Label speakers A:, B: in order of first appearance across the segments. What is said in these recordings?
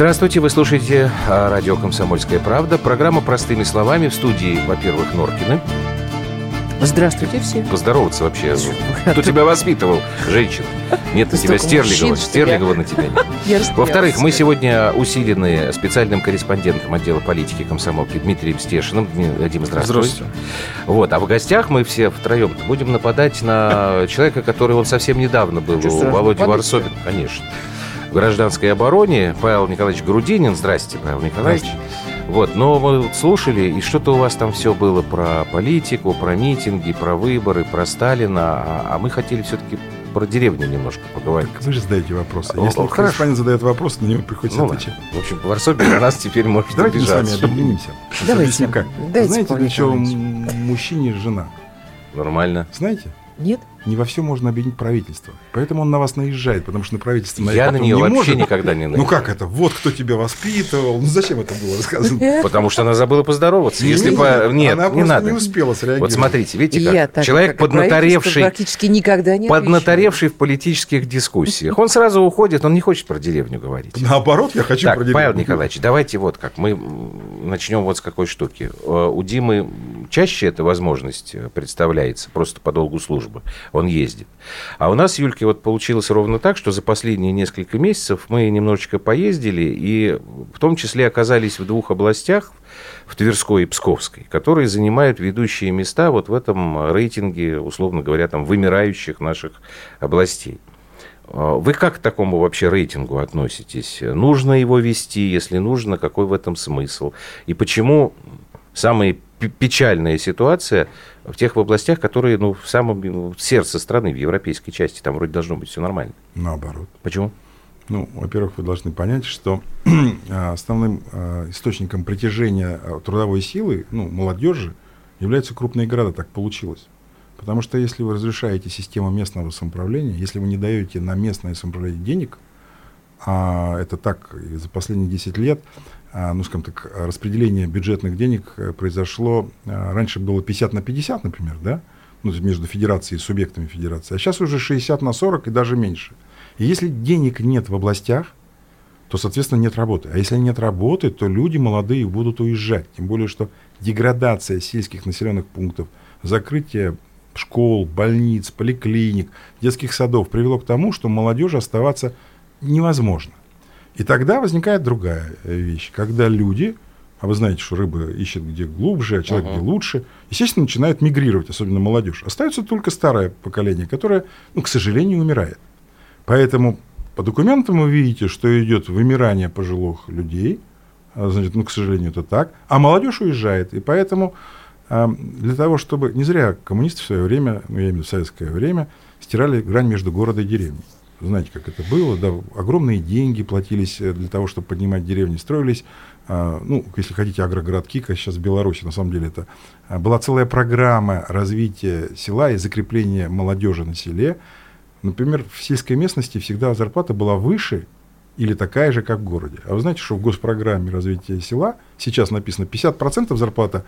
A: Здравствуйте, вы слушаете а, радио «Комсомольская правда». Программа «Простыми словами» в студии, во-первых, Норкины.
B: Здравствуйте все.
A: Поздороваться вообще. Кто тебя воспитывал, женщина? Нет на тебя Стерлигова. Стерлигова на тебя нет. Во-вторых, мы сегодня усилены специальным корреспондентом отдела политики комсомолки Дмитрием Стешиным. Дима, здравствуй. Здравствуйте. Вот, а в гостях мы все втроем будем нападать на человека, который он совсем недавно был у Володи Варсобина. Конечно. В гражданской обороне Павел Николаевич Грудинин. Здрасте, Павел Николаевич. Здрасте. Вот, но мы слушали, и что-то у вас там все было про политику, про митинги, про выборы, про Сталина, а, а мы хотели все-таки про деревню немножко поговорить.
C: Так вы же задаете вопросы. Если корреспондент задает вопрос, на него приходится ну, отвечать.
A: В общем, в Арсобе на нас теперь может
C: Давайте мы с вами объединимся.
B: Давайте.
C: Как. Знаете, для чего мужчине жена?
A: Нормально.
C: Знаете?
B: Нет
C: не во все можно обвинить правительство. Поэтому он на вас наезжает, потому что на правительство
A: на Я на нее не вообще может. никогда не наезжаю.
C: Ну как это? Вот кто тебя воспитывал. Ну зачем это было сказано?
A: Потому что она забыла поздороваться. Если бы... Нет,
C: она
A: не надо.
C: не успела среагировать.
A: Вот смотрите, видите как? Я так, Человек как поднаторевший...
B: Практически никогда не
A: Поднаторевший в политических дискуссиях. Он сразу уходит, он не хочет про деревню говорить.
C: Наоборот, я хочу
A: так,
C: про деревню.
A: Павел Николаевич, давайте вот как. Мы начнем вот с какой штуки. Э, у Димы чаще эта возможность представляется, просто по долгу службы. Он ездит. А у нас, Юльки, вот получилось ровно так, что за последние несколько месяцев мы немножечко поездили, и в том числе оказались в двух областях, в Тверской и Псковской, которые занимают ведущие места вот в этом рейтинге, условно говоря, там, вымирающих наших областей. А вы как к такому вообще рейтингу относитесь? Нужно его вести? Если нужно, какой в этом смысл? И почему самые печальная ситуация в тех областях, которые ну, в самом ну, сердце страны, в европейской части. Там вроде должно быть все нормально.
C: Наоборот.
A: Почему?
C: Ну, во-первых, вы должны понять, что основным а, источником притяжения а, трудовой силы, ну, молодежи, являются крупные города. Так получилось. Потому что если вы разрешаете систему местного самоуправления, если вы не даете на местное самоуправление денег, а это так за последние 10 лет, а, ну, скажем так, распределение бюджетных денег э, произошло, а, раньше было 50 на 50, например, да, ну, между федерацией и субъектами федерации, а сейчас уже 60 на 40 и даже меньше. И если денег нет в областях, то, соответственно, нет работы. А если нет работы, то люди молодые будут уезжать. Тем более, что деградация сельских населенных пунктов, закрытие школ, больниц, поликлиник, детских садов привело к тому, что молодежи оставаться невозможно. И тогда возникает другая э, вещь, когда люди, а вы знаете, что рыба ищет где глубже, а человек uh-huh. где лучше, естественно, начинает мигрировать, особенно молодежь. Остается только старое поколение, которое, ну, к сожалению, умирает. Поэтому по документам вы видите, что идет вымирание пожилых людей, а, значит, ну, к сожалению, это так, а молодежь уезжает. И поэтому для того, чтобы... Не зря коммунисты в свое время, ну, я имею в виду в советское время, стирали грань между городом и деревней знаете, как это было, да, огромные деньги платились э, для того, чтобы поднимать деревни, строились, а, ну, если хотите, агрогородки, как сейчас в Беларуси, на самом деле это а, была целая программа развития села и закрепления молодежи на селе. Например, в сельской местности всегда зарплата была выше или такая же, как в городе. А вы знаете, что в госпрограмме развития села сейчас написано 50% зарплата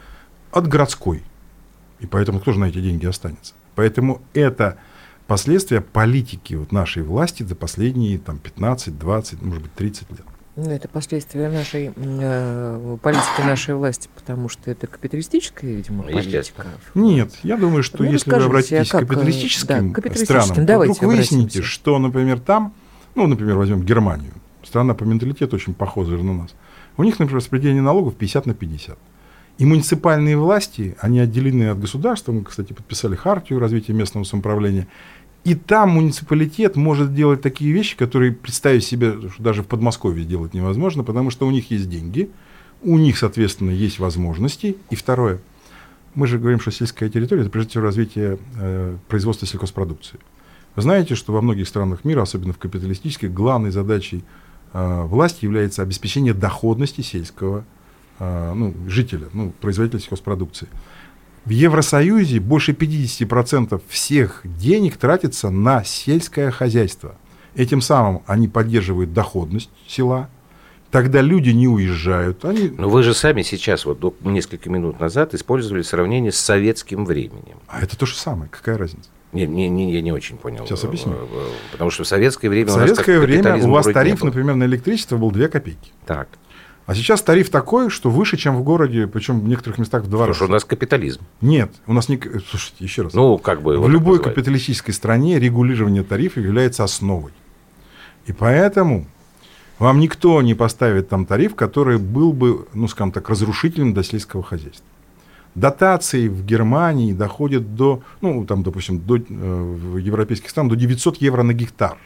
C: от городской. И поэтому кто же на эти деньги останется? Поэтому это последствия политики вот нашей власти за последние там, 15, 20, может быть, 30 лет.
B: Ну, это последствия нашей э, политики нашей власти, потому что это капиталистическая, видимо, политика.
C: Нет, я думаю, что ну, если вы обратитесь а к капиталистическим, да, капиталистическим странам, то вдруг выясните, что, например, там, ну, например, возьмем Германию, страна по менталитету очень похожа на нас. У них, например, распределение налогов 50 на 50. И муниципальные власти, они отделены от государства, мы, кстати, подписали хартию развития местного самоуправления, и там муниципалитет может делать такие вещи, которые представить себе даже в Подмосковье делать невозможно, потому что у них есть деньги, у них, соответственно, есть возможности. И второе, мы же говорим, что сельская территория – это прежде всего развитие э, производства сельхозпродукции. Вы знаете, что во многих странах мира, особенно в капиталистических, главной задачей э, власти является обеспечение доходности сельского э, ну, жителя, ну, производителя сельхозпродукции. В Евросоюзе больше 50% всех денег тратится на сельское хозяйство. Этим самым они поддерживают доходность села, тогда люди не уезжают. Они...
A: Но вы же сами сейчас, вот несколько минут назад, использовали сравнение с советским временем.
C: А это то же самое, какая разница?
A: Не, не, не, я не очень понял.
C: Сейчас объясню.
A: Потому что в советское время
C: В советское время у вас тариф, например, на электричество был 2 копейки.
A: Так.
C: А сейчас тариф такой, что выше, чем в городе, причем в некоторых местах в два
A: Потому что у
C: раза.
A: нас капитализм.
C: Нет, у нас не... Слушайте, еще раз.
A: Ну, как бы...
C: в любой
A: называют.
C: капиталистической стране регулирование тарифов является основой. И поэтому вам никто не поставит там тариф, который был бы, ну, скажем так, разрушительным для сельского хозяйства. Дотации в Германии доходят до, ну, там, допустим, до, э, в европейских странах до 900 евро на гектар.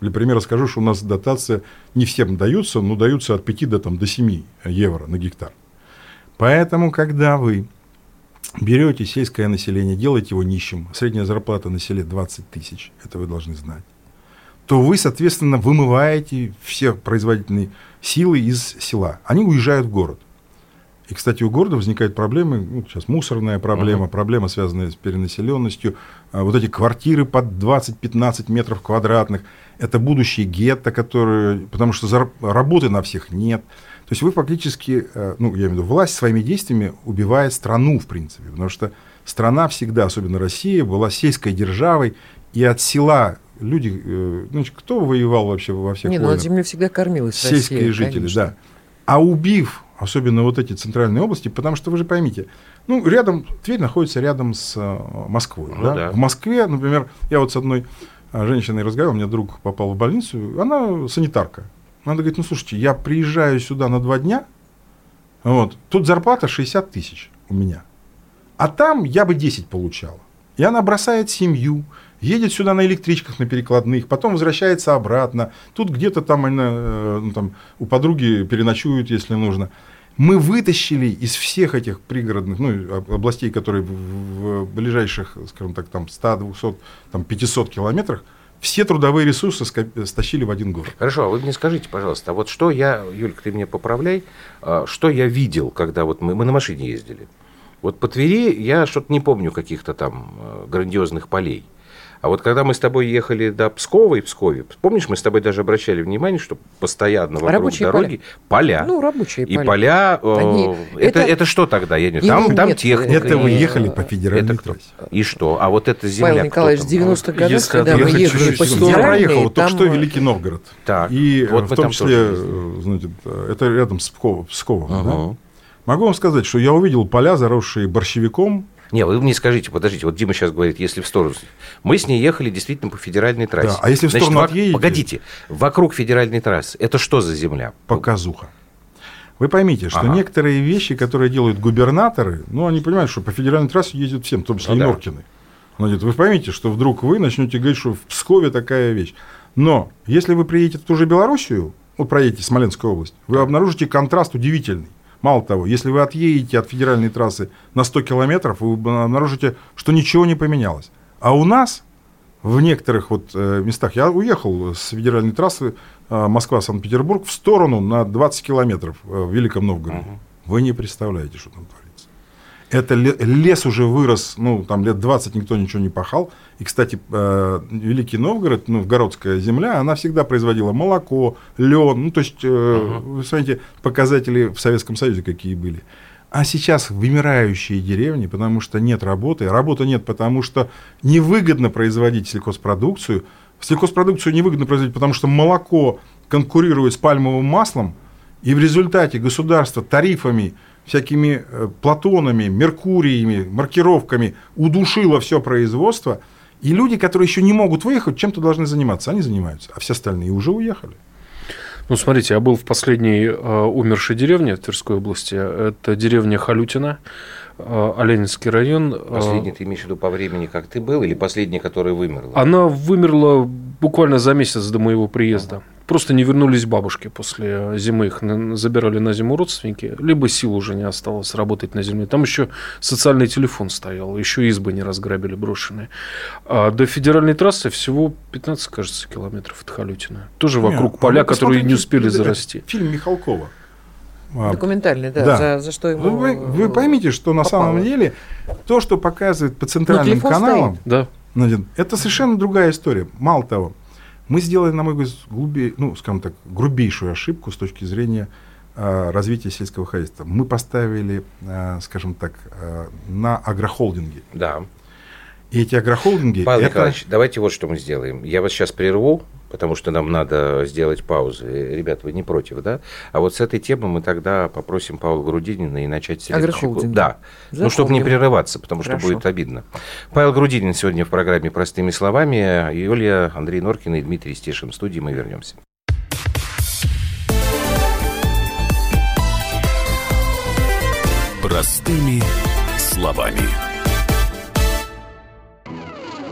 C: Для примера скажу, что у нас дотация не всем даются, но даются от 5 до, там, до 7 евро на гектар. Поэтому, когда вы берете сельское население, делаете его нищим, средняя зарплата на селе 20 тысяч, это вы должны знать, то вы, соответственно, вымываете все производительные силы из села. Они уезжают в город. И, кстати, у города возникают проблемы, ну, сейчас мусорная проблема,
A: Мгм.
C: проблема, связанная с перенаселенностью, а, вот эти квартиры под 20-15 метров квадратных, это будущие гетто, которые, потому что зар- работы на всех нет. То есть вы фактически, э, ну, я имею в виду, власть своими действиями убивает страну, в принципе, потому что страна всегда, особенно Россия, была сельской державой, и от села люди, э, ну, кто воевал вообще во всех
B: Не, ну от
C: войнах?
B: земли всегда кормилась
C: сельские
B: Россия,
C: жители,
B: конечно.
C: да. А убив, особенно вот эти центральные области, потому что вы же поймите, ну, рядом, Тверь находится рядом с э, Москвой.
A: Ну
C: да?
A: да.
C: В Москве, например, я вот с одной женщиной разговаривал, у меня друг попал в больницу, она санитарка. Она говорит, ну, слушайте, я приезжаю сюда на два дня, вот, тут зарплата 60 тысяч у меня, а там я бы 10 получала. И она бросает семью, едет сюда на электричках, на перекладных, потом возвращается обратно. Тут где-то там, она, э, ну, там у подруги переночуют, если нужно. Мы вытащили из всех этих пригородных ну, об- областей, которые в, ближайших, скажем так, там 100, 200, там 500 километрах, все трудовые ресурсы стащили в один город.
A: Хорошо, а вы мне скажите, пожалуйста, а вот что я, Юлька, ты меня поправляй, а, что я видел, когда вот мы, мы на машине ездили? Вот по Твери я что-то не помню каких-то там э, грандиозных полей. А вот когда мы с тобой ехали до Пскова и Пскове, помнишь, мы с тобой даже обращали внимание, что постоянно вокруг
B: Рабочие
A: дороги поля.
B: Ну, рабочие
A: и
B: поля.
A: поля, э,
B: Они-
A: это,
B: это-
A: это что тогда? Я не там, там
B: нет,
A: техника.
C: Это вы
B: э,
C: ехали по федеральной
A: это
C: трассе.
A: И что? А вот эта земля
B: Павел Николаевич, в
A: там?
B: 90-х годах,
D: Если
B: когда мы ехали по
C: Я проехал вот только
B: там,
C: что
B: э,
C: Великий Новгород.
A: Так,
C: И э,
A: вот
C: в том
A: там
C: числе, э, знаете, э, это рядом с Псковом. Псковом, да?
A: Ага.
C: Могу вам сказать, что я увидел поля, заросшие борщевиком.
A: Не, вы мне скажите, подождите, вот Дима сейчас говорит, если в сторону. Мы с ней ехали действительно по федеральной трассе.
C: Да, а если в
A: Значит,
C: сторону
A: вок-
C: отъедете?
A: Погодите, вокруг федеральной трассы, это что за земля?
C: Показуха. Вы поймите, что
A: Ага.
C: некоторые вещи, которые делают губернаторы, ну, они понимают, что по федеральной трассе ездят всем, в том числе
A: Ну
C: и
A: да.
C: Норкины. Она говорит, вы поймите, что вдруг вы начнете говорить, что в Пскове такая вещь. Но если вы приедете в ту же Белоруссию, вот проедете Смоленскую область, вы обнаружите контраст удивительный. Мало того, если вы отъедете от федеральной трассы на 100 километров, вы обнаружите, что ничего не поменялось. А у нас в некоторых вот э, местах, я уехал с федеральной трассы э, Москва-Санкт-Петербург в сторону на 20 километров э, в Великом Новгороде. Вы не представляете, что там творится. Это ле- лес уже вырос, ну, там лет 20 никто ничего не пахал. И, кстати, э, Великий Новгород, ну, городская земля, она всегда производила молоко, лен, ну, то есть, э, вы смотрите, показатели в Советском Союзе какие были. А сейчас вымирающие деревни, потому что нет работы. Работы нет, потому что невыгодно производить сельхозпродукцию. Сельхозпродукцию невыгодно производить, потому что молоко конкурирует с пальмовым маслом, и в результате государство тарифами, всякими э, платонами, меркуриями, маркировками удушило все производство, и люди, которые еще не могут выехать, чем-то должны заниматься. Они занимаются, а все остальные уже уехали.
D: Ну, смотрите, я был в последней э, умершей деревне в Тверской области. Это деревня Халютина, э, Оленинский район. Э,
A: Последний ты имеешь в виду по времени, как ты был, или последний, который вымерла?
D: Она вымерла буквально за месяц до моего приезда. Просто не вернулись бабушки после зимы. Их забирали на зиму родственники. Либо сил уже не осталось работать на земле. Там еще социальный телефон стоял. Еще избы не разграбили брошенные. А до федеральной трассы всего 15, кажется, километров от Халютина. Тоже вокруг
C: Не, а
D: поля, которые не успели зарасти.
C: Фильм Михалкова. А,
B: Документальный, да,
C: Да.
B: За, за что ему...
C: Вы, вы- вы поймите, что на
B: попало.
C: самом деле то, что показывает по центральным каналам,
D: Да.
C: Надин, это совершенно другая история. Мало того, мы сделали, на мой взгляд, глубе, ну, скажем так, грубейшую ошибку с точки зрения а, развития сельского хозяйства. Мы поставили, а, скажем так, а, на агрохолдинги.
A: Да.
C: И эти агрохолдинги...
A: Павел
C: это...
A: Николаевич, давайте вот что мы сделаем. Я вас сейчас прерву, потому что нам надо сделать паузу. Ребята, вы не против, да? А вот с этой темы мы тогда попросим Павла Грудинина и начать следующий
B: Агрохолдинги.
A: Да. Ну, чтобы не прерываться, потому что
B: Хорошо.
A: будет обидно. Павел Грудинин сегодня в программе «Простыми словами». Юлия, Андрей Норкин и Дмитрий Стешин в студии. Мы вернемся.
E: Простыми словами.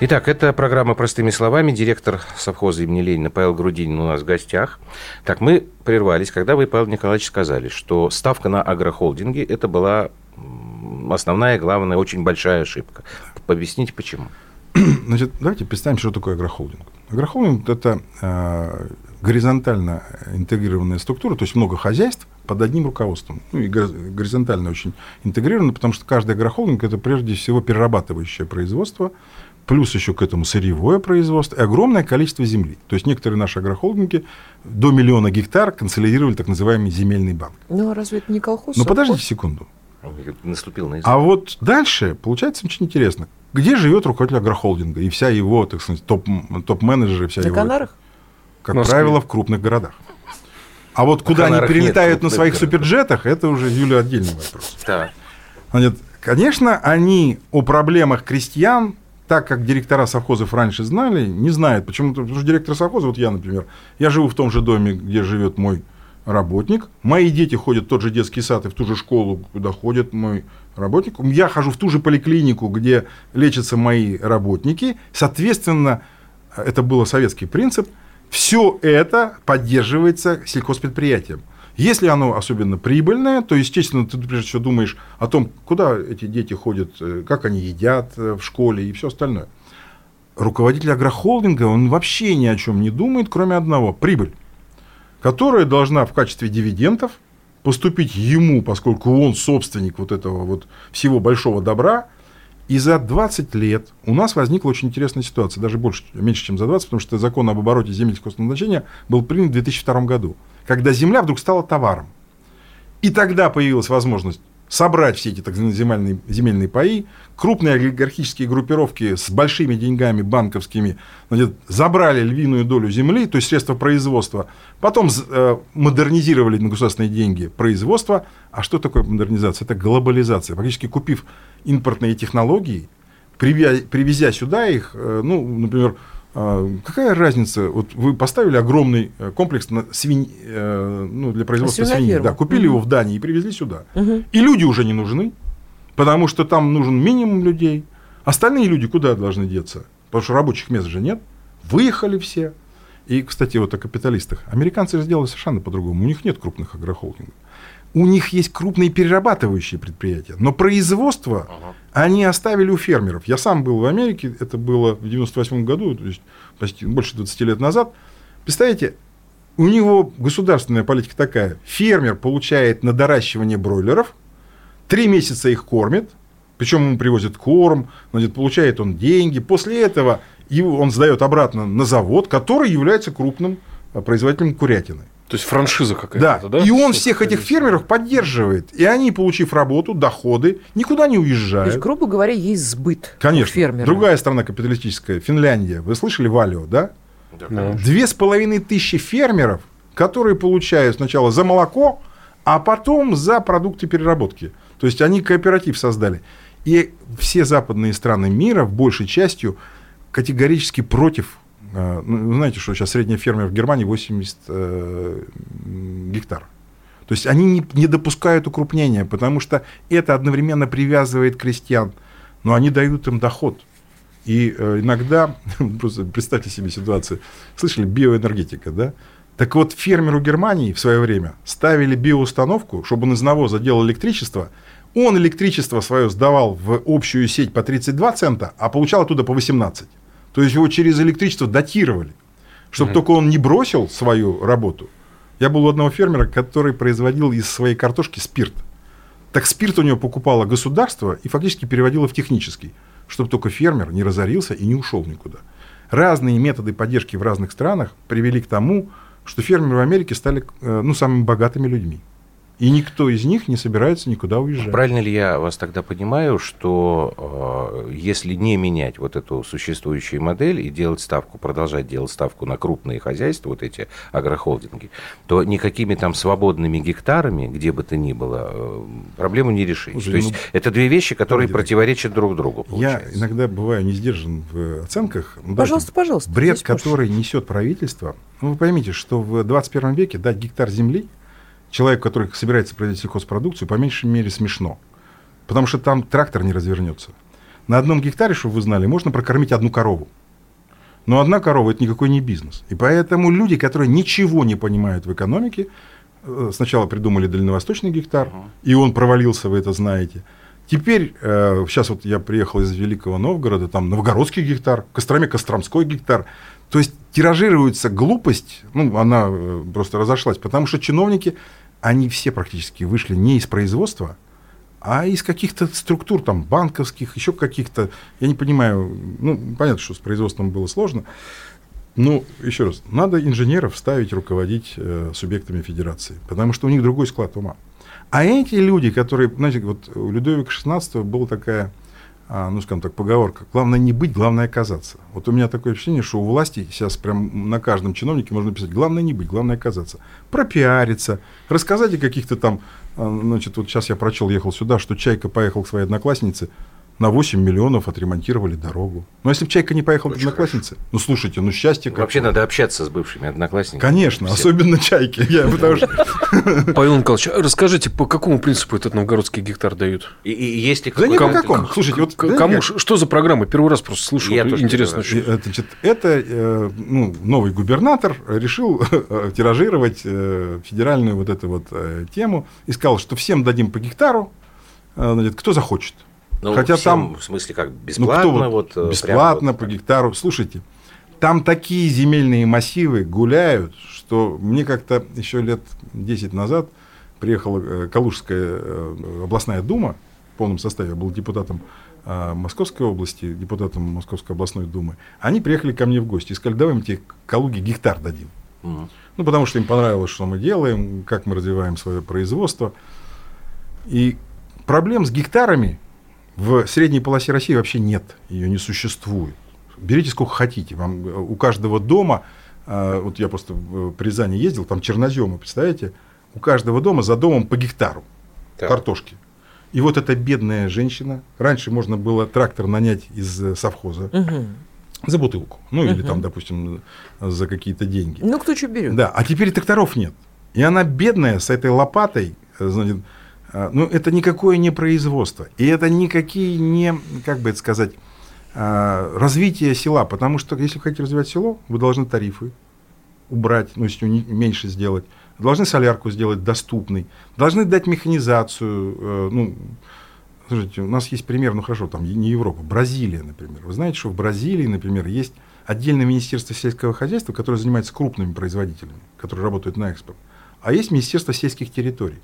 A: Итак, это программа «Простыми словами». Директор совхоза имени Ленина Павел Грудинин у нас в гостях. Так, мы прервались, когда вы, Павел Николаевич, сказали, что ставка на агрохолдинги – это была основная, главная, очень большая ошибка. Объясните, почему.
C: Значит, давайте представим, что такое агрохолдинг. Агрохолдинг – это э, горизонтально интегрированная структура, то есть много хозяйств под одним руководством. Ну, и гор- горизонтально очень интегрировано, потому что каждый агрохолдинг – это прежде всего перерабатывающее производство, плюс еще к этому сырьевое производство и огромное количество земли. То есть некоторые наши агрохолдинги до миллиона гектар консолидировали так называемый земельный банк.
B: Ну, а разве это не колхоз?
C: Но
B: совхоз?
C: подождите секунду.
A: Наступил на язык.
C: А вот дальше получается очень интересно. Где живет руководитель агрохолдинга и вся его, так сказать, топ, топ-менеджеры, вся
B: На
C: его,
B: Канарах?
C: как
D: Москве.
C: правило, в крупных городах. А вот куда они
A: Канарах нет
C: прилетают на своих
A: городов.
C: суперджетах, это уже, Юля, отдельный вопрос.
A: Так.
C: Значит, конечно, они о проблемах крестьян, так как директора совхозов раньше знали, не знают. Почему-то, потому что директор совхоза, вот я, например, я живу в том же доме, где живет мой работник. Мои дети ходят в тот же детский сад и в ту же школу, куда ходит мой работник. Я хожу в ту же поликлинику, где лечатся мои работники. Соответственно, это был советский принцип. Все это поддерживается сельхозпредприятием. Если оно особенно прибыльное, то, естественно, ты прежде всего думаешь о том, куда эти дети ходят, э, как они едят э, в школе и все остальное. Руководитель агрохолдинга, он вообще ни о чем не думает, кроме одного – прибыль, которая должна в качестве дивидендов поступить ему, поскольку он собственник вот этого вот всего большого добра. И за 20 лет у нас возникла очень интересная ситуация, даже больше, меньше, чем за 20, потому что закон об обороте земель сельскохозяйственного назначения был принят в 2002 году, когда земля вдруг стала товаром. И тогда появилась возможность собрать все эти так называемые земельные, паи, крупные олигархические группировки с большими деньгами банковскими значит, забрали львиную долю земли, то есть средства производства, потом э, модернизировали на государственные деньги производство. А что такое модернизация? Это глобализация. Фактически купив импортные технологии, привезя сюда их, э, ну, например, какая разница? Вот вы поставили огромный э, комплекс на свинь, э, ну, для производства свиньи,
B: Свиноферму.
C: да, купили
B: Мгм.
C: его в Дании и привезли сюда.
B: Мгм.
C: И люди уже не нужны, потому что там нужен минимум людей. Остальные люди куда должны деться? Потому что рабочих мест же нет. Выехали все. И, кстати, вот о капиталистах. Американцы же сделали совершенно по-другому. У них нет крупных агрохолдингов. У них есть крупные перерабатывающие предприятия. Но производство они оставили у фермеров. Я сам был в Америке, это было в 98 году, то есть почти больше 20 лет назад. Представляете, у него государственная политика такая. Фермер получает на доращивание бройлеров, три месяца их кормит, причем ему привозят корм, значит, получает он деньги. После этого его он сдает обратно на завод, который является крупным а, производителем курятины.
D: То есть франшиза
C: Да.
D: какая-то, да?
C: И он
D: Что
C: всех этих фермеров поддерживает. И они, получив работу, доходы, никуда не
B: То
C: уезжают.
B: есть, грубо говоря, есть сбыт
C: Конечно.
B: фермера.
C: Другая страна капиталистическая, Финляндия. Вы слышали Валио, да?
D: Да.
C: Две с половиной тысячи фермеров, которые получают сначала за молоко, а потом за продукты переработки. То есть они кооператив создали. И все западные страны мира, в большей частью, категорически против. Э, Ну, знаете, что сейчас средняя фермер в Германии 80 э, гектар. То есть они не, не допускают укрупнения, потому что это одновременно привязывает крестьян, но они дают им доход. И э, иногда, просто представьте себе ситуацию, слышали, биоэнергетика, да? Так вот, фермеру Германии в свое время ставили биоустановку, чтобы он из навоза делал электричество. Он электричество свое сдавал в общую сеть по 32 цента, а получал оттуда по 18. То есть его через электричество датировали, чтобы mm-hmm. только он не бросил свою работу. Я был у одного фермера, который производил из своей картошки спирт. Так спирт у него покупало государство и фактически переводило в технический, чтобы только фермер не разорился и не ушел никуда. Разные методы поддержки в разных странах привели к тому, что фермеры в Америке стали э, ну, самыми богатыми людьми. И никто из них не собирается никуда уезжать.
A: Правильно ли я вас тогда понимаю, что э, если не менять вот эту существующую модель и делать ставку, продолжать делать ставку на крупные хозяйства, вот эти агрохолдинги, то никакими там свободными гектарами, где бы то ни было, э, проблему не решить. Слушай, то есть ну, это две вещи, которые противоречат друг другу.
C: Получается. Я иногда бываю не сдержан в оценках.
B: Ну, пожалуйста, да, пожалуйста.
C: Бред, который несет правительство. Ну, вы поймите, что в 21 веке дать гектар земли – человек, который собирается производить сельхозпродукцию, по меньшей мере смешно. Потому что там трактор не развернется. На одном гектаре, чтобы вы знали, можно прокормить одну корову. Но одна корова – это никакой не бизнес. И поэтому люди, которые ничего не понимают в экономике, э, сначала придумали дальневосточный гектар, uh-huh. и он провалился, вы это знаете. Теперь, э, сейчас вот я приехал из Великого Новгорода, там Новгородский гектар, в Костроме Костромской гектар. То есть тиражируется глупость, ну, она э, просто разошлась, потому что чиновники они все практически вышли не из производства, а из каких-то структур, там, банковских, еще каких-то, я не понимаю, ну, понятно, что с производством было сложно, но, еще раз, надо инженеров ставить руководить э, субъектами федерации, потому что у них другой склад ума. А эти люди, которые, знаете, вот у Людовика XVI была такая ну, скажем так, поговорка. Главное не быть, главное оказаться. Вот у меня такое впечатление, что у власти сейчас прям на каждом чиновнике можно писать, главное не быть, главное оказаться. Пропиариться, рассказать о каких-то там, а, значит, вот сейчас я прочел, ехал сюда, что Чайка поехал к своей однокласснице, на 8 миллионов отремонтировали дорогу. Но если бы Чайка не поехал к однокласснице, ну слушайте, ну счастье
A: как Вообще надо общаться с бывшими одноклассниками.
C: Конечно, Все. особенно Чайки. Я, потому что...
D: Павел Николаевич, расскажите, по какому принципу этот новгородский гектар дают?
A: И, и есть ли
C: да не по какому. Слушайте, вот...
D: Кому, что за программа? Первый раз просто слушаю. Я Интересно.
C: Это, значит, это э, ну, новый губернатор решил э, тиражировать э, федеральную вот эту вот тему и сказал, что всем дадим по гектару, кто захочет.
A: Ну, Хотя там... В смысле, как бесплатно? Ну, кто, вот,
C: э, бесплатно вот, по гектару. Слушайте, там такие земельные массивы гуляют, что мне как-то еще лет 10 назад приехала э, Калужская э, областная дума в полном составе, я был депутатом Московской области, депутатом Московской областной думы. Они приехали ко мне в гости и сказали, давай мы тебе Калуге гектар дадим. Угу. Ну, потому что им понравилось, что мы делаем, как мы развиваем свое производство. И проблем с гектарами в средней полосе России вообще нет, ее не существует. Берите сколько хотите. Вам, э, у каждого дома, э, вот я просто в Рязани ездил, там черноземы, представляете, у каждого дома за домом по гектару так. картошки. И вот эта бедная женщина, раньше можно было трактор нанять из э, совхоза, угу. За бутылку. Ну, угу. или там, допустим, за какие-то деньги.
B: Ну, кто что берет.
C: Да, а теперь тракторов нет. И она бедная с этой лопатой, значит, ну, это никакое не производство. И это никакие не, как бы это сказать, а, развитие села. Потому что, если вы хотите развивать село, вы должны тарифы убрать, ну, если меньше сделать. Должны солярку сделать доступной. Должны дать механизацию. Э, ну, слушайте, у нас есть пример, ну хорошо, там не Европа, Бразилия, например. Вы знаете, что в Бразилии, например, есть отдельное Министерство сельского хозяйства, которое занимается крупными производителями, которые работают на экспорт. А есть Министерство сельских территорий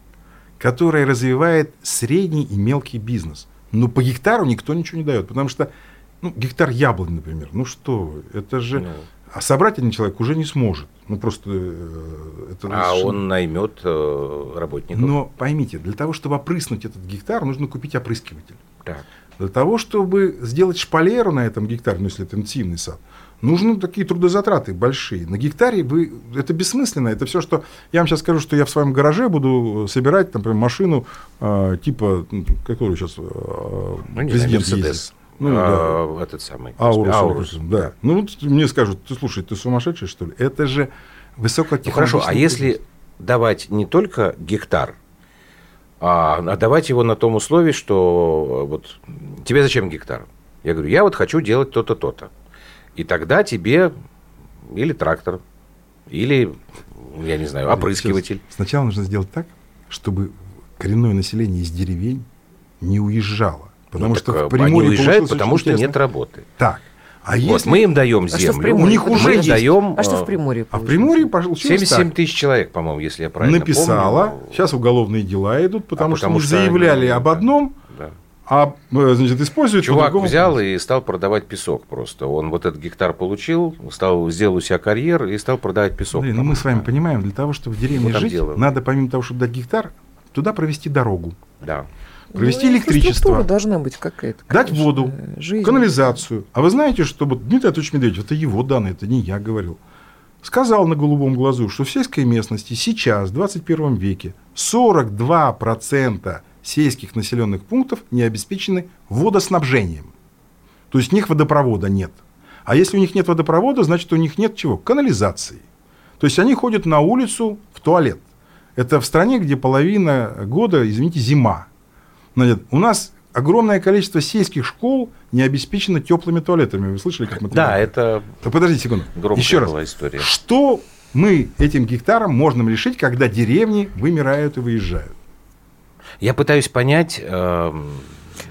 C: которая развивает средний и мелкий бизнес. Но по гектару никто ничего не дает, потому что ну, гектар яблонь, например, ну что, это же... Ну. А собрать один человек уже не сможет. Ну просто
A: э, это. А совершенно... он наймет э, работников.
C: Но поймите, для того, чтобы опрыснуть этот гектар, нужно купить опрыскиватель.
A: Так.
C: Для того, чтобы сделать шпалеру на этом гектаре, ну если это интенсивный сад, нужны такие трудозатраты большие. На гектаре вы, это бессмысленно. Это все, что... Я вам сейчас скажу, что я в своем гараже буду собирать, например, машину э, типа... Какой сейчас э,
A: ну, президент знаю, ездит? Ну, а, да. Этот самый.
C: Аурус. Аурус, да. да. Ну, вот мне скажут, ты слушай, ты сумасшедший, что ли? Это же высокотехнологичный...
A: Ну, хорошо, а если давать не только гектар, а, а давать его на том условии, что вот тебе зачем гектар? Я говорю, я вот хочу делать то-то, то-то. И тогда тебе или трактор, или, я не знаю, опрыскиватель.
C: Сначала нужно сделать так, чтобы коренное население из деревень не уезжало. Потому
A: Ну,
C: что
A: так,
C: в
A: а
C: Приморье
A: они уезжают, потому что
C: интересно.
A: нет работы.
C: Так. А
A: Вот,
C: если...
A: мы им даем
B: А что в
A: землю,
B: Приморье?
C: У них уже
A: мы им
C: есть.
A: даем
B: А что в
A: э,
B: Приморье
C: А в? Приморье получилось
A: 77
C: так.
A: тысяч человек, по-моему, если я правильно
C: Написала,
A: помню.
C: сейчас уголовные дела идут, потому,
A: А
C: что
A: потому
C: они
A: что
C: заявляли
A: они-
C: об одном,
A: Да.
C: А э, значит, используют
A: Чувак взял и стал продавать песок просто. Он вот этот гектар получил, стал, сделал у себя карьер и стал продавать песок.
C: Андрей, ну мы с вами понимаем, для того, чтобы в деревне жить,
A: делаем.
C: надо помимо того, чтобы дать гектар, туда провести дорогу,
A: Да.
C: провести
B: Ну,
C: электричество,
B: должна быть какая-то.
C: дать воду,
B: жизнь.
C: канализацию. А вы знаете, что вот Дмитрий Анатольевич Медведев, это его данные, это не я говорил, сказал на голубом глазу, что в сельской местности сейчас, в 21 веке, 42% сельских населенных пунктов не обеспечены водоснабжением. То есть у них водопровода нет. А если у них нет водопровода, значит у них нет чего? Канализации. То есть они ходят на улицу в туалет. Это в стране, где половина года, извините, зима. Значит, у нас огромное количество сельских школ не обеспечено теплыми туалетами. Вы слышали, как мы
A: Да, это
C: Да подождите секунду. Еще раз.
A: история.
C: Что мы этим гектаром можем решить, когда деревни вымирают и выезжают?
A: Я пытаюсь понять...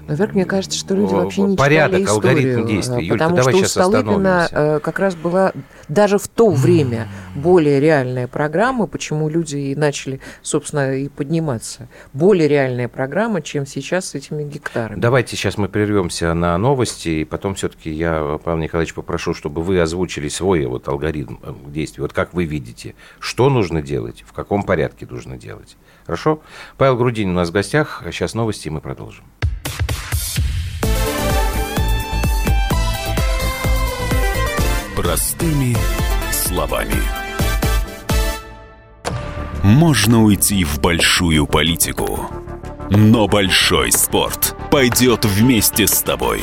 B: Наверное, мне кажется, что люди вообще не
A: порядок,
B: читали
A: алгоритм
B: историю,
A: действий.
B: а,
A: Юлька,
B: потому
A: давай
B: что у
A: сейчас
B: Столыпина
A: остановимся.
B: э, как раз была даже в то время более реальная программа, почему люди и начали, собственно, и подниматься. Более реальная программа, чем сейчас с этими гектарами.
A: Давайте сейчас мы прервемся на новости, и потом все-таки я, Павел Николаевич, попрошу, чтобы вы озвучили свой вот алгоритм э, действий. Вот как вы видите, что нужно делать, в каком порядке нужно делать. Хорошо? Павел Грудинин у нас в гостях. Сейчас новости, и мы продолжим.
E: Простыми словами. Можно уйти в большую политику, но большой спорт пойдет вместе с тобой.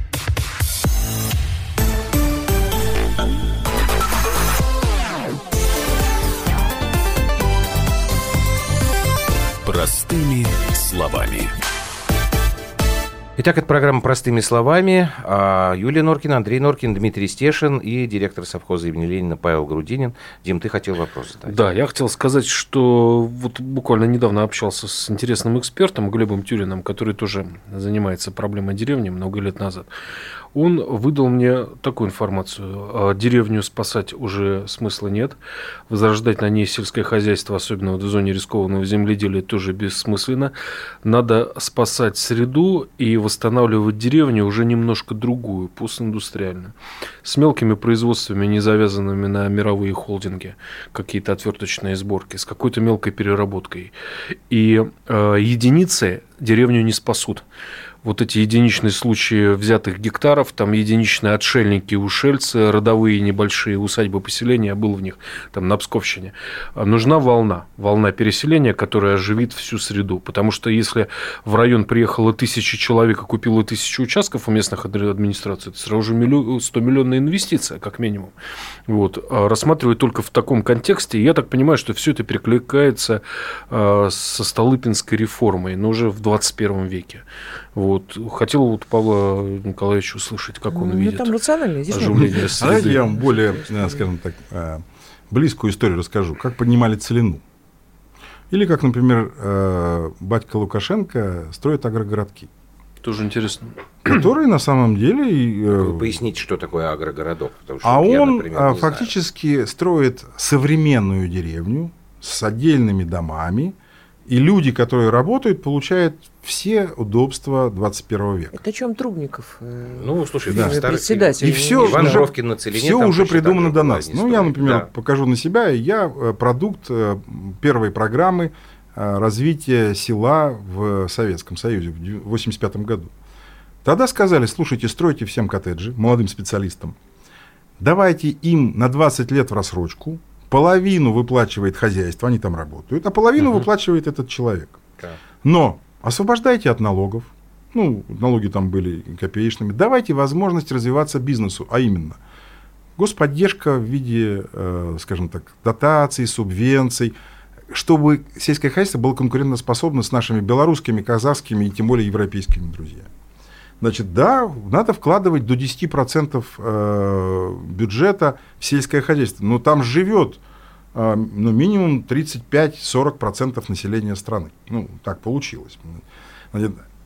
E: Простыми словами.
A: Итак, это программа «Простыми словами». А, Юлия Норкина, Андрей Норкин, Дмитрий Стешин и директор совхоза имени Ленина Павел Грудинин. Дим, ты хотел вопрос задать?
D: Да, я хотел сказать, что вот буквально недавно общался с интересным экспертом Глебом Тюриным, который тоже занимается проблемой деревни много лет назад. Он выдал мне такую информацию. А, Деревню спасать уже смысла нет. Возрождать на ней сельское хозяйство, особенно в зоне рискованного земледелия, тоже бессмысленно. Надо спасать среду и восстанавливать деревню уже немножко другую, постиндустриальную. С мелкими производствами, не завязанными на мировые холдинги, какие-то отверточные сборки, с какой-то мелкой переработкой. И э, единицы деревню не спасут вот эти единичные случаи взятых гектаров, там единичные отшельники, ушельцы, родовые небольшие усадьбы поселения, был в них там на Псковщине. А Нужна волна, волна переселения, которая оживит всю среду. Потому что если в район приехало тысяча человек и купило тысячу участков у местных адми- администраций, это сразу же миллион, 100 миллионная инвестиция, как минимум. Вот. А Рассматривать только в таком контексте, я так понимаю, что все это перекликается а, со Столыпинской реформой, но уже в 21 веке. Вот. Хотел вот Павла Николаевича услышать, как он
B: Ну,
D: видит
B: там рационально. Здесь
D: оживление
C: А Давайте
D: среды.
C: я вам более, э, скажем так, э, близкую историю расскажу. Как поднимали целину. Или как, например, э, батька Лукашенко строит агрогородки,
D: Тоже интересно.
C: которые на самом деле...
A: Вы поясните, что такое агрогородок. потому что
C: А
A: вот я,
C: он
A: например,
C: а,
A: не знаю.
C: фактически строит современную деревню с отдельными домами, и люди, которые работают, получают все удобства 21 века.
B: Это о чем Трубников? э,
A: Ну, слушай,
C: Да.
A: в старых
B: Председатель.
C: И все,
A: Иван
C: уже,
A: на Целине
C: все
A: там
C: уже придумано до нас. Ну, я, например,
A: Да.
C: покажу на себя. Я э, продукт э, первой программы развития села в Советском Союзе в 1985 году. Тогда сказали, слушайте, стройте всем коттеджи, молодым специалистам. Давайте им на 20 лет в рассрочку, половину выплачивает хозяйство, они там работают, а половину угу. выплачивает этот человек. Да. Но освобождайте от налогов, ну, налоги там были копеечными, давайте возможность развиваться бизнесу, а именно господдержка в виде, э, скажем так, дотаций, субвенций, чтобы сельское хозяйство было конкурентоспособно с нашими белорусскими, казахскими и тем более европейскими друзьями. Значит, да, надо вкладывать до 10% э, бюджета в сельское хозяйство, но там живет ну, минимум 35-40% населения страны. Ну, так получилось.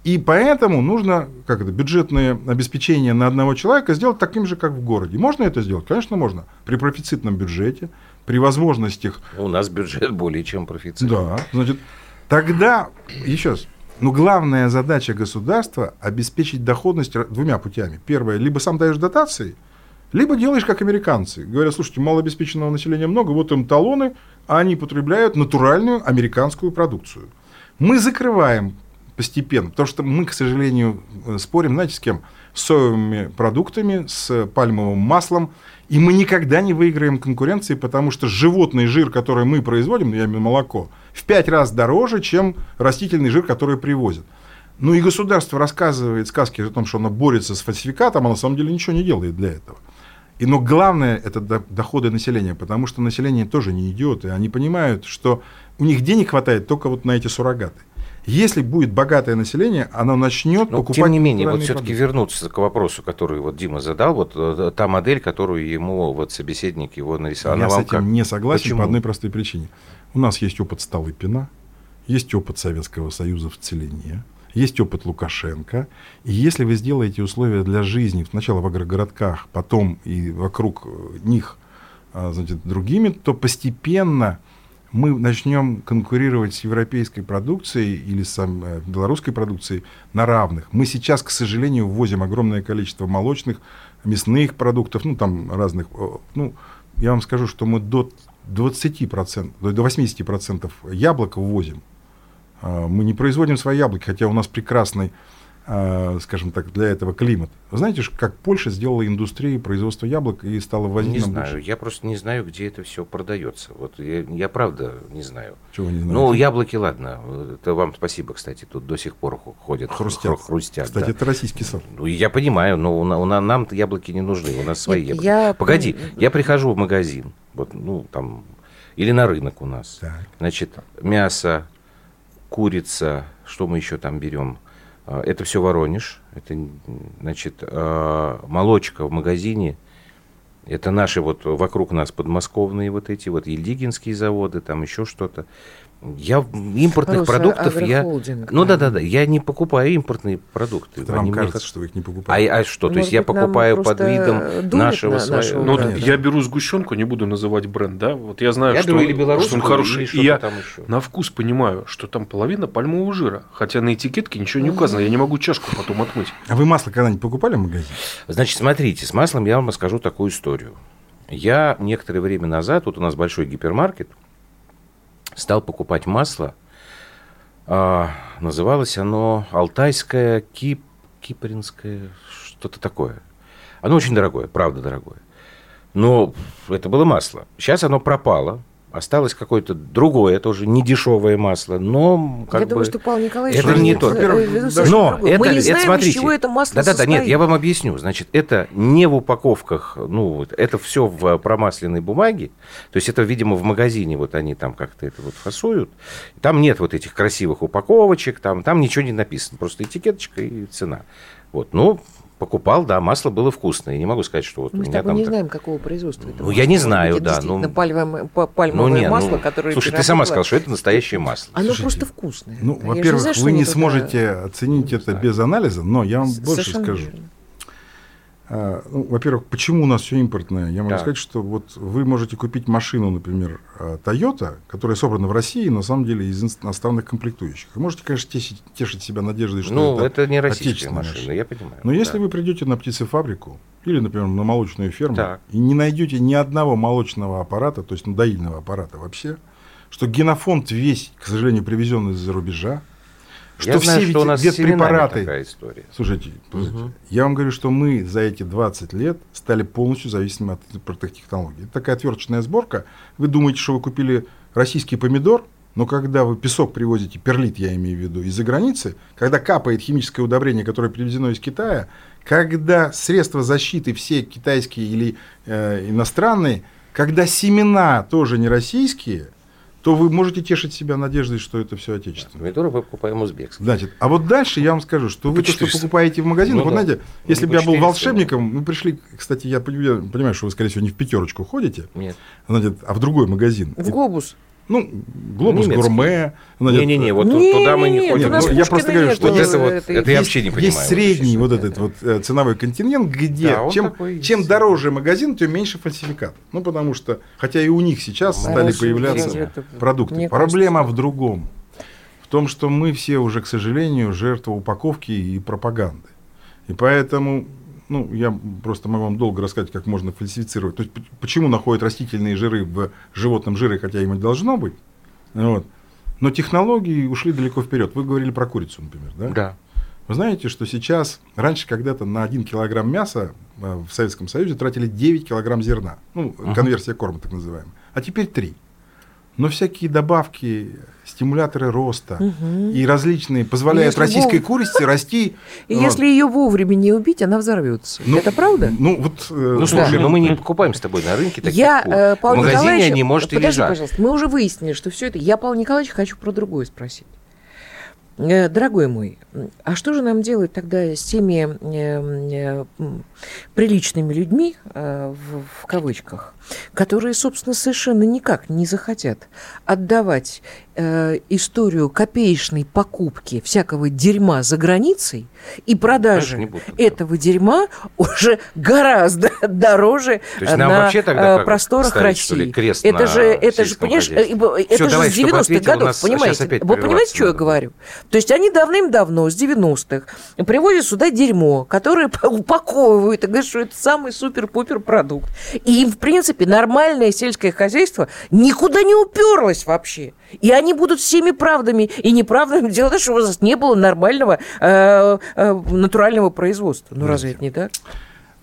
C: И поэтому нужно как это, бюджетное обеспечение на одного человека сделать таким же, как в городе. Можно это сделать? Конечно, можно. При профицитном бюджете, при возможностях...
A: У нас бюджет более чем профицитный.
C: Да, значит, тогда, еще раз, но главная задача государства – обеспечить доходность двумя путями. Первое, либо сам даешь дотации, либо делаешь как американцы. Говорят, слушайте, малообеспеченного населения много, вот им талоны, а они потребляют натуральную американскую продукцию. Мы закрываем постепенно, потому что мы, к сожалению, спорим, знаете, с кем? С соевыми продуктами, с пальмовым маслом, и мы никогда не выиграем конкуренции, потому что животный жир, который мы производим, я имею молоко, в пять раз дороже, чем растительный жир, который привозят. Ну и государство рассказывает сказки о том, что оно борется с фальсификатом, а на самом деле ничего не делает для этого. И, но главное это доходы населения, потому что население тоже не идиоты. Они понимают, что у них денег хватает только вот на эти суррогаты. Если будет богатое население, оно начнет
A: Но, покупать. Тем не менее, вот все-таки вернуться к вопросу, который вот Дима задал, вот э, та модель, которую ему вот собеседник его нарисовал.
C: Я с этим как? не согласен Почему? по одной простой причине. У нас есть опыт Столыпина, есть опыт Советского Союза в целине, есть опыт Лукашенко. И если вы сделаете условия для жизни сначала в агрогородках, потом и вокруг них а, значит, другими, то постепенно мы начнем конкурировать с европейской продукцией или с э, белорусской продукцией на равных. Мы сейчас, к сожалению, ввозим огромное количество молочных, мясных продуктов, ну, там разных, ну, я вам скажу, что мы до 20%, до 80% яблок ввозим. А, мы не производим свои яблоки, хотя у нас прекрасный а, скажем так, для этого климат. Вы знаете, как Польша сделала индустрию производства яблок и стала возить
A: Не знаю, больше? я просто не знаю, где это все продается. Вот я, я правда не знаю.
C: Чего не
A: знаю? Ну, яблоки, ладно. Это вам спасибо, кстати, тут до сих пор ходят.
C: Хрустят.
A: хрустят
C: кстати,
A: да.
C: это российский сорт.
A: Ну, я понимаю, но у, у, нам яблоки не нужны, у нас свои Нет, яблоки. Я... Погоди, я прихожу в магазин, вот, ну, там, или на рынок у нас. Так. Значит, мясо, курица, что мы еще там берем? А, это все Воронеж. Это, значит, а, молочка в магазине. Это наши вот вокруг нас подмосковные вот эти вот Ельдигинские заводы, там еще что-то. Я импортных Руса продуктов я... Ну да, да, да. Я не покупаю импортные продукты.
C: Это вам кажется, мне... что вы их не покупаете.
A: А, а что? Может то есть я покупаю под видом нашего на, своего.
D: Ну, да. я беру сгущенку, не буду называть бренд, да. Вот я знаю, я что,
A: или что он
D: хороший. Или и я там еще. на вкус понимаю, что там половина пальмового жира. Хотя на этикетке ничего не указано. Я не могу чашку потом отмыть.
C: А вы масло когда-нибудь покупали в магазине?
A: Значит, смотрите, с маслом я вам расскажу такую историю. Я некоторое время назад, вот у нас большой гипермаркет, стал покупать масло. А, называлось оно Алтайское, Кип, Кипринское, что-то такое. Оно очень дорогое, правда дорогое. Но это было масло. Сейчас оно пропало осталось какое-то другое, тоже недешевое масло, но как
B: я
A: бы...
B: думаю, что Павел Николаевич...
A: Это не то.
B: Но это, Мы не знаем, это, смотрите, из чего это масло
A: Да-да-да, нет, я вам объясню. Значит, это не в упаковках, ну, это все в промасленной бумаге, то есть это, видимо, в магазине вот они там как-то это вот фасуют. Там нет вот этих красивых упаковочек, там, там ничего не написано, просто этикеточка и цена. Вот, ну, покупал, да, масло было вкусное. Я не могу сказать, что вот
B: Мы
A: у меня
B: там...
A: не
B: так... знаем, какого производства это
A: Ну, я не знаю, да.
B: Ну, пальмовое, пальмовое ну, нет, масло,
A: ну,
B: которое...
A: Слушай, ты сама сказала, что это настоящее масло.
B: Оно
A: Слушайте,
B: просто вкусное.
C: Ну, во-первых, вы не сможете оценить это без анализа, но я вам больше скажу. А, ну, во-первых, почему у нас все импортное? Я могу да. сказать, что вот вы можете купить машину, например, а, Toyota, которая собрана в России, на самом деле из иностранных комплектующих. Вы можете, конечно, тешить, тешить себя надеждой, что
A: ну,
C: это,
A: это не российская машина, машина, я понимаю.
C: Но да. если вы придете на птицефабрику или, например, на молочную ферму так. и не найдете ни одного молочного аппарата, то есть доильного аппарата вообще, что генофонд весь, к сожалению, привезен из-за рубежа, что
A: Я
C: все
A: знаю, что у нас с
C: ветпрепараты...
A: такая история.
C: Слушайте, подождите. я вам говорю, что мы за эти 20 лет стали полностью зависимы от импортных технологий. Это такая отверточная сборка. Вы думаете, что вы купили российский помидор, но когда вы песок привозите, перлит я имею в виду, из-за границы, когда капает химическое удобрение, которое привезено из Китая, когда средства защиты все китайские или э, иностранные, когда семена тоже не российские, то вы можете тешить себя надеждой, что это все отечественное.
A: Помидоры мы покупаем узбекские.
C: Значит, а вот дальше я вам скажу, что вы то, что
D: 400.
C: покупаете в магазинах,
A: Ну
C: вот
A: да.
C: знаете,
A: Ну,
C: если бы я был
A: 400,
C: волшебником, мы пришли, кстати, я понимаю, понимаю, что вы, скорее всего, не в пятерочку ходите,
A: Нет.
C: значит, а в другой магазин.
B: В глобус.
C: Ну, глобус,
A: Немецкий.
C: гурме.
A: Не-не-не, вот
B: Не,
A: туда мы
B: не,
A: не
B: нет,
A: ходим.
B: нас
C: ну, я просто говорю,
B: нет
C: что
A: Вот
C: есть-
A: это вот, это я
C: есть,
A: вообще не
C: есть
A: понимаю.
C: средний вот этот вот э, ценовой контингент, где
A: Да,
C: чем,
A: такой
C: чем
A: есть.
C: дороже магазин, тем меньше фальсификат. Ну, потому что, хотя и у них сейчас
A: Ну,
C: стали появляться
B: это-
C: продукты.
B: мне
C: Проблема
B: кажется,
C: в другом. В том, что мы все уже, к сожалению, жертва упаковки и пропаганды. И поэтому, ну, я просто могу вам долго рассказать, как можно фальсифицировать. То есть, почему находят растительные жиры в животном жире, хотя им и должно быть. Вот. Но технологии ушли далеко вперед. Вы говорили про курицу, например, да?
A: Да.
C: Вы знаете, что сейчас, раньше когда-то на 1 килограмм мяса э, в Советском Союзе тратили 9 килограмм зерна. Ну, конверсия корма так называемая. А теперь 3. Но всякие добавки, стимуляторы роста и различные позволяют
B: Если
C: российской
B: вов-
C: курице расти.
B: И
C: вот.
B: если ее вовремя не убить, она взорвется.
C: Ну,
B: Это правда?
C: Ну, вот, э,
A: Ну, слушай,
B: Да.
A: ну мы не покупаем с тобой на рынке таких
B: Я,
A: кур.
B: э,
A: В
B: Павел
A: магазине
B: Николаевич,
A: они, может, и
B: подожди,
A: лежат.
B: пожалуйста, мы уже выяснили, что все это... Я, Павел Николаевич, хочу про другое спросить. Э, Дорогой мой, а что же нам делать тогда с теми э, э, м, приличными людьми, э, в, в кавычках, которые, собственно, совершенно никак не захотят отдавать э, историю копеечной покупки всякого дерьма за границей и продажи этого дерьма уже гораздо дороже
A: То есть
B: на
A: вообще тогда
B: э, просторах
A: ставить, что ли,
B: России.
A: крест
B: это же, это же, понимаешь,
A: хозяйстве?
B: это
A: Всё,
B: же
A: давай,
B: с
A: чтобы
B: 90-х
A: ответил, у
B: годов,
A: нас
B: понимаете? Вы понимаете, что я говорю? То есть они давным-давно, с 90-х, привозят сюда дерьмо, которое упаковывают и говорят, что это самый супер-пупер продукт. И им, в принципе, нормальное сельское хозяйство никуда не уперлось вообще. И они будут всеми правдами и неправдами делать, чтобы у нас не было нормального э, э, натурального производства. Ну, разве это не так?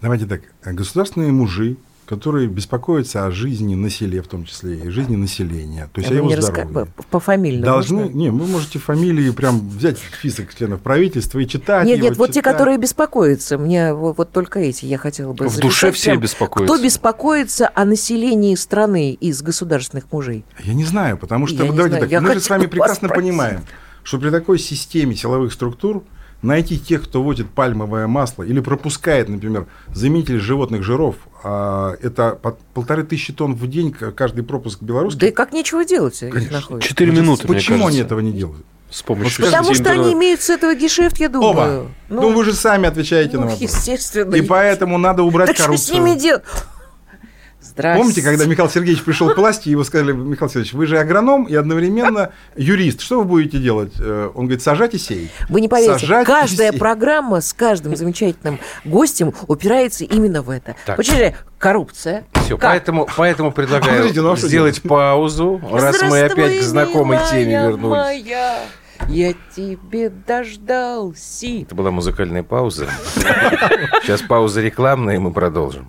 C: Давайте так. Государственные мужи, которые беспокоятся о жизни на селе, в том числе, и жизни населения, то есть о
B: Вы
C: его
B: раска-
C: здоровье.
B: по- по фамилии
C: Должны, не, вы можете фамилии прям взять список членов правительства и читать.
B: Нет,
C: его,
B: нет, вот те,
C: читать.
B: которые беспокоятся, мне вот, вот только эти я хотела бы
D: В душе
B: записать
D: все
B: прям.
D: беспокоятся.
B: Кто беспокоится о населении страны из государственных мужей?
C: Я не знаю, потому что,
B: Я
C: вот
B: не
C: давайте
B: знаю,
C: так,
B: я
C: мы же с вами прекрасно
B: спросить.
C: понимаем, что при такой системе силовых структур найти тех, кто возит пальмовое масло или пропускает, например, заменитель животных жиров, а, это по полторы тысячи тонн в день каждый пропуск белорусский.
B: Да и как нечего делать
C: Конечно.
D: Четыре минуты, мне
C: Почему они этого не делают?
D: С помощью
B: Потому что они
D: интернета.
B: имеют с этого гешефт, я думаю.
C: Оба. Ну, вы же сами отвечаете
B: ну,
C: на вопрос.
B: естественно.
C: И поэтому надо убрать
B: Так что
C: коррупцию.
B: с ними делать? Здрасте.
C: Помните, когда Михаил Сергеевич пришел к власти, его сказали, Михаил Сергеевич, вы же агроном и одновременно юрист. Что вы будете делать? Э, Он говорит, сажать и сеять.
B: Вы не поверите,
C: Сажать и
B: каждая
C: сеять.
B: программа с каждым замечательным гостем упирается именно в это.
A: Так.
B: Почему? Коррупция.
A: Все,
B: Как?
A: поэтому, поэтому предлагаю
C: Подождите, ну а
A: сделать паузу, раз мы опять к знакомой теме вернулись.
B: моя, я тебе дождался.
A: Это была музыкальная пауза. Сейчас пауза рекламная, и мы продолжим.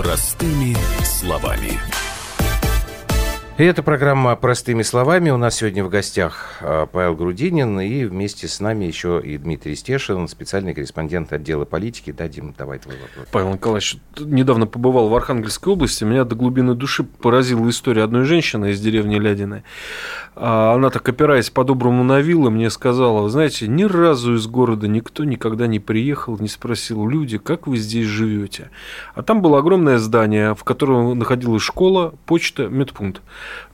E: Простыми словами.
A: И это программа «Простыми словами». У нас сегодня в гостях а, Павел Грудинин и вместе с нами еще и Дмитрий Стешин, специальный корреспондент отдела политики. Да, Дим, давай твой вопрос.
D: Павел Николаевич, недавно побывал в Архангельской области. Меня до глубины души поразила история одной женщины из деревни Лядины. А Она так, опираясь по-доброму на виллы, мне сказала, знаете, ни разу из города никто никогда не приехал, не спросил, люди, как вы здесь живете? А там было огромное здание, в котором находилась школа, почта, медпункт.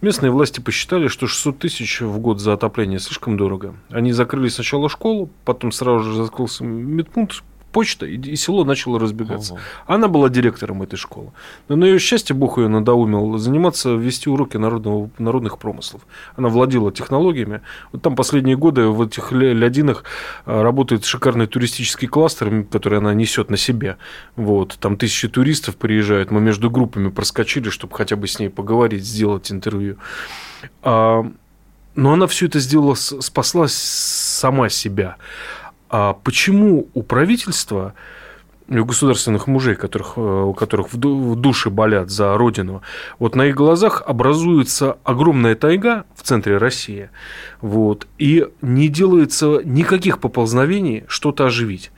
D: Местные власти посчитали, что 600 тысяч в год за отопление слишком дорого. Они закрыли сначала школу, потом сразу же закрылся медпункт, почта, и, и село начало разбегаться.
A: Ага.
D: Она была директором этой школы. Но на ее счастье, Бог ее надоумил заниматься, вести уроки народного, народных промыслов. Она владела технологиями. Вот там последние годы в этих ля- лядинах а, работает шикарный туристический кластер, который она несет на себе. Вот. Там тысячи туристов приезжают. Мы между группами проскочили, чтобы хотя бы с ней поговорить, сделать интервью. А, но она все это сделала, спасла сама себя. А почему у правительства у государственных мужей, которых, э, у которых в душе болят за родину, вот на их глазах образуется огромная тайга в центре России, вот, и не делается никаких поползновений что-то оживить.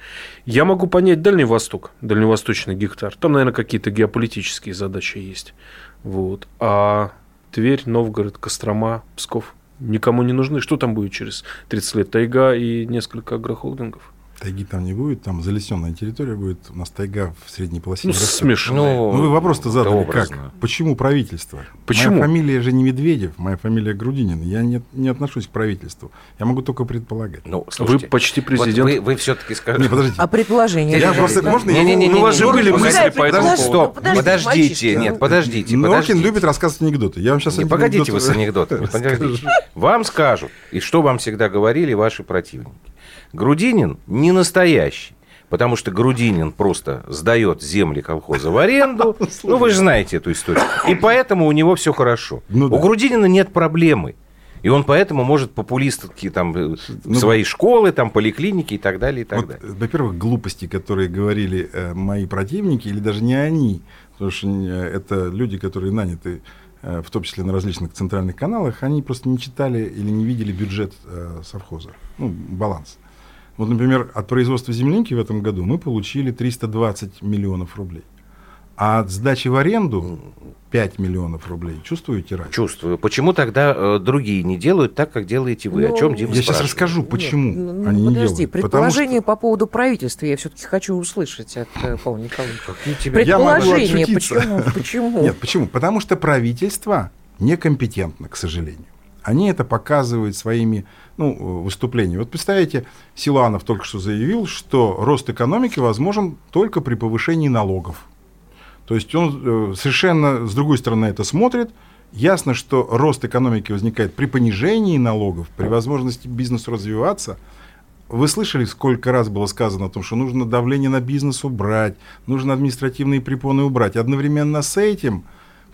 D: Я могу понять Дальний Восток, дальневосточный гектар, там, наверное, какие-то геополитические задачи есть, вот, а Тверь, Новгород, Кострома, Псков никому не нужны. Что там будет через 30 лет? Тайга и несколько агрохолдингов.
C: Тайги там не будет, там залесенная территория будет. У нас тайга в средней полосе.
D: Ну,
C: не растет.
D: смешанные.
C: Ну, вы вопрос-то задали
A: образно.
C: как? Почему правительство?
D: Почему?
C: Моя фамилия же не Медведев, моя фамилия Грудинин. Я не, не отношусь к правительству. Я могу только предполагать.
A: Ну,
D: Вы
A: слушайте,
D: почти
A: вот
D: президент.
A: вы, вы все-таки скажете...
C: Не, подождите.
B: А предположение?
C: Я просто-
B: да?
C: можно я-
A: Не-не-не,
D: Ну, у вас же были мысли по этому поводу.
A: Стоп,
B: Подождите,
A: подождите,
B: мальчишки.
A: нет, подождите,
C: Норкин
A: подождите.
C: любит рассказывать анекдоты. Я вам сейчас
A: Не, погодите вы с анекдотами. Подождите. Вам скажут, и что вам всегда говорили ваши противники. Грудинин не настоящий. Потому что Грудинин просто сдает земли колхоза в аренду. Ну, вы же знаете эту историю. И поэтому у него все хорошо.
C: Ну
A: у
C: да.
A: Грудинина нет проблемы. И он поэтому может популистски там э,
C: Ну,
A: свои школы, там поликлиники и так далее, и так
C: Вот,
A: далее.
C: э, во-первых, глупости, которые говорили э, мои противники, или даже не они, потому что э, это люди, которые наняты, э, в том числе на различных центральных каналах, они просто не читали или не видели бюджет э, совхоза, ну, баланс. Вот, например, от производства земляники в этом году мы получили 320 миллионов рублей. А от сдачи в аренду 5 миллионов рублей. Чувствуете разницу?
A: Чувствую. Почему тогда э, другие не делают так, как делаете вы? О
B: Ну,
A: чем Дима
C: Я сейчас расскажу, почему
B: Нет, ну,
C: они не
B: подожди,
C: делают. Потому
B: предположение
C: что-
B: по поводу правительства я все-таки хочу услышать от э, Павла Николаевича.
A: Тебе-
B: Предположение? Почему?
C: Нет, почему? Потому что правительство некомпетентно, к сожалению. Они это показывают своими ну, выступлениями. Вот представляете, Силанов только что заявил, что рост экономики возможен только при повышении налогов. То есть он э, совершенно с другой стороны это смотрит. Ясно, что рост экономики возникает при понижении налогов, при возможности бизнесу развиваться. Вы слышали, сколько раз было сказано о том, что нужно давление на бизнес убрать, нужно административные препоны убрать. Одновременно с этим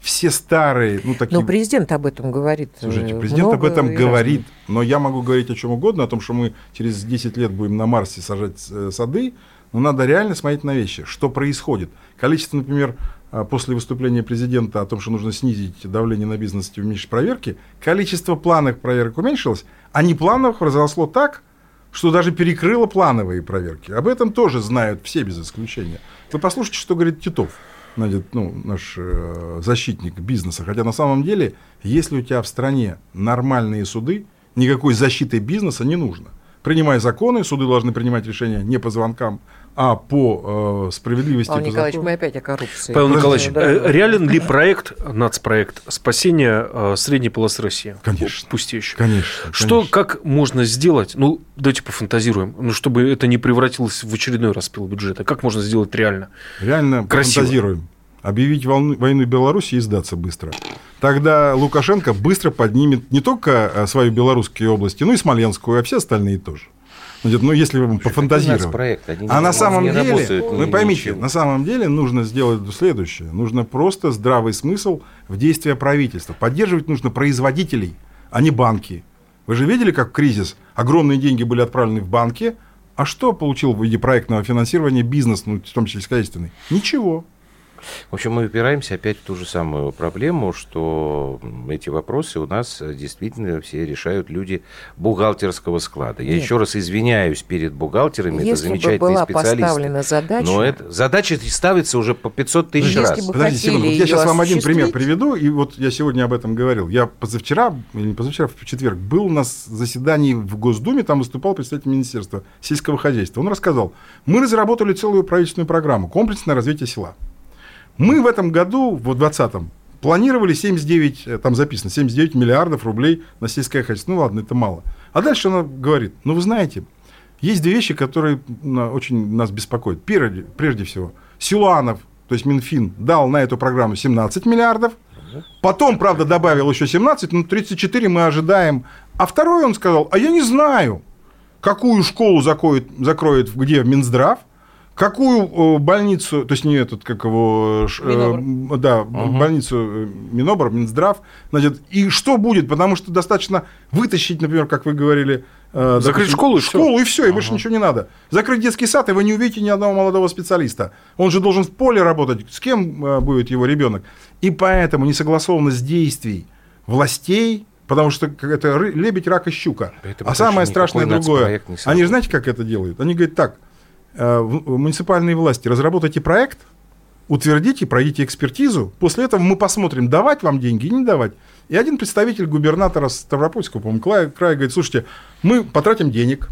C: все старые, ну такие...
B: Но президент об этом говорит. э,
C: Слушайте, президент об
B: много
C: этом
B: и
C: говорит,
B: разного.
C: но я могу говорить о чем угодно, о том, что мы через 10 лет будем на Марсе сажать э, сады, но надо реально смотреть на вещи, что происходит. Количество, например, а, после выступления президента о том, что нужно снизить давление на бизнес и уменьшить проверки, количество плановых проверок уменьшилось, а неплановых разросло так, что даже перекрыло плановые проверки. Об этом тоже знают все без исключения. Вы послушайте, что говорит Титов, значит, ну, наш э, защитник бизнеса. Хотя на самом деле, если у тебя в стране нормальные суды, никакой защиты бизнеса не нужно. Принимай законы, суды должны принимать решения не по звонкам, а по э, справедливости.
B: Павел Николаевич,
C: закону.
B: мы опять о коррупции.
D: Павел Николаевич,
B: да.
D: э, реален ли проект, нацпроект спасения э, средней полосы России?
C: Конечно.
D: Пустеющих.
C: Конечно.
D: Что,
C: конечно.
D: как можно сделать, ну, давайте пофантазируем, ну, чтобы это не превратилось в очередной распил бюджета. Как можно сделать реально?
C: Реально
D: Красиво.
C: фантазируем. Объявить волну- войну Беларуси и сдаться быстро. Тогда Лукашенко быстро поднимет не только э, свою белорусскую область, но и Смоленскую, а все остальные тоже. Ну, если вам пофантазировать.
A: проект, они
C: А на самом деле,
A: работают
C: вы
A: ни-
C: поймите,
A: ничего.
C: на самом деле нужно сделать следующее. Нужно просто здравый смысл в действия правительства. Поддерживать нужно производителей, а не банки. Вы же видели, как в кризис огромные деньги были отправлены в банки, а что получил в виде проектного финансирования бизнес, ну, в том числе сельскохозяйственный? Ничего.
A: В общем, мы упираемся опять в ту же самую проблему, что эти вопросы у нас э, действительно все решают люди бухгалтерского склада. Я
B: Нет.
A: еще раз извиняюсь перед бухгалтерами, это
B: Если бы
A: замечательные
B: была
A: специалисты.
B: поставлена задача,
A: Но это, задача ставится уже по 500 тысяч
B: Если
A: раз.
B: бы
C: Подождите секунду, вот я сейчас вам один пример приведу, и вот я сегодня об этом говорил. Я позавчера, или не позавчера, в четверг, был на заседании в Госдуме, там выступал представитель Министерства сельского хозяйства. Он рассказал, мы разработали целую правительственную программу «Комплексное развитие села». Мы в этом году, в 2020 планировали 79, э, там записано, 79 миллиардов рублей на сельское хозяйство. Ну ладно, это мало. А дальше она говорит, ну вы знаете, есть две вещи, которые очень нас беспокоят. Прежде, прежде всего, Силуанов, то есть Минфин, дал на эту программу 17 миллиардов, потом, правда, добавил еще 17, но 34 мы ожидаем. А второй он сказал, а я не знаю, какую школу закроет, закроет где Минздрав, какую э, больницу, то есть не этот, как его, э, да, угу. больницу э, Минобр, Минздрав, значит, и что будет, потому что достаточно вытащить, например, как вы говорили,
D: э, закрыть допустим, школу,
C: школу и все, и ага. больше ничего не надо. Закрыть детский сад, и вы не увидите ни одного молодого специалиста. Он же должен в поле работать. С кем э, будет его ребенок? И поэтому несогласованность действий властей Потому что это лебедь, рак и щука. Это а самое страшное другое. Они же знаете, как это делают? Они говорят так, э, муниципальные власти, разработайте проект, утвердите, пройдите экспертизу, после этого мы посмотрим, давать вам деньги или не давать. И один представитель губернатора Ставропольского, по-моему, края, края говорит, слушайте, мы потратим денег,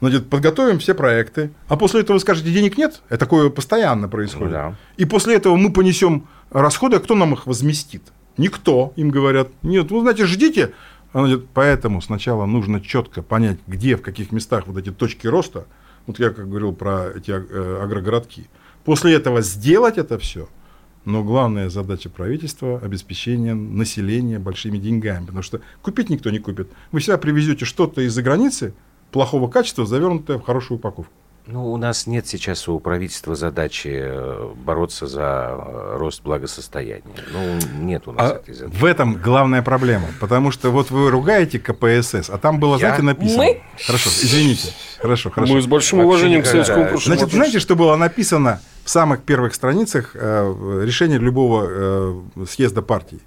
C: значит, подготовим все проекты, а после этого вы скажете, денег нет, это такое постоянно происходит. Да. И после этого мы понесем расходы, а кто нам их возместит? Никто, им говорят. Нет, ну, знаете, ждите. Говорит, поэтому сначала нужно четко понять, где, в каких местах вот эти точки роста. Вот я как говорил про эти э, агрогородки. После этого сделать это все. Но главная задача правительства – обеспечение населения большими деньгами. Потому что купить никто не купит. Вы всегда привезете что-то из-за границы плохого качества, завернутое в хорошую упаковку.
A: Ну, у нас нет сейчас у правительства задачи э, бороться за э, рост благосостояния. Ну, нет у нас
C: а этой задачи. В этом главная проблема. Потому что вот вы ругаете КПСС, а там было, Я? знаете, написано... Мы? Хорошо, извините. Хорошо, хорошо.
D: Мы с большим Вообще уважением к советскому
C: прошлому. Значит, знаете, что было написано в самых первых страницах э, решения любого э, съезда партии?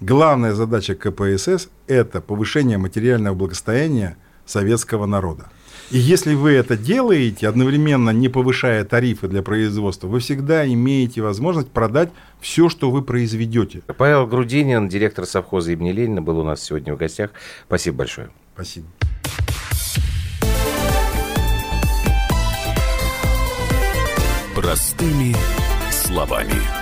C: Главная задача КПСС – это повышение материального благосостояния советского народа. И если вы это делаете, одновременно не повышая тарифы для производства, вы всегда имеете возможность продать все, что вы произведете.
A: Павел Грудинин, директор совхоза имени Ленина, был у нас сегодня в гостях. Спасибо большое.
C: Спасибо.
E: Простыми словами.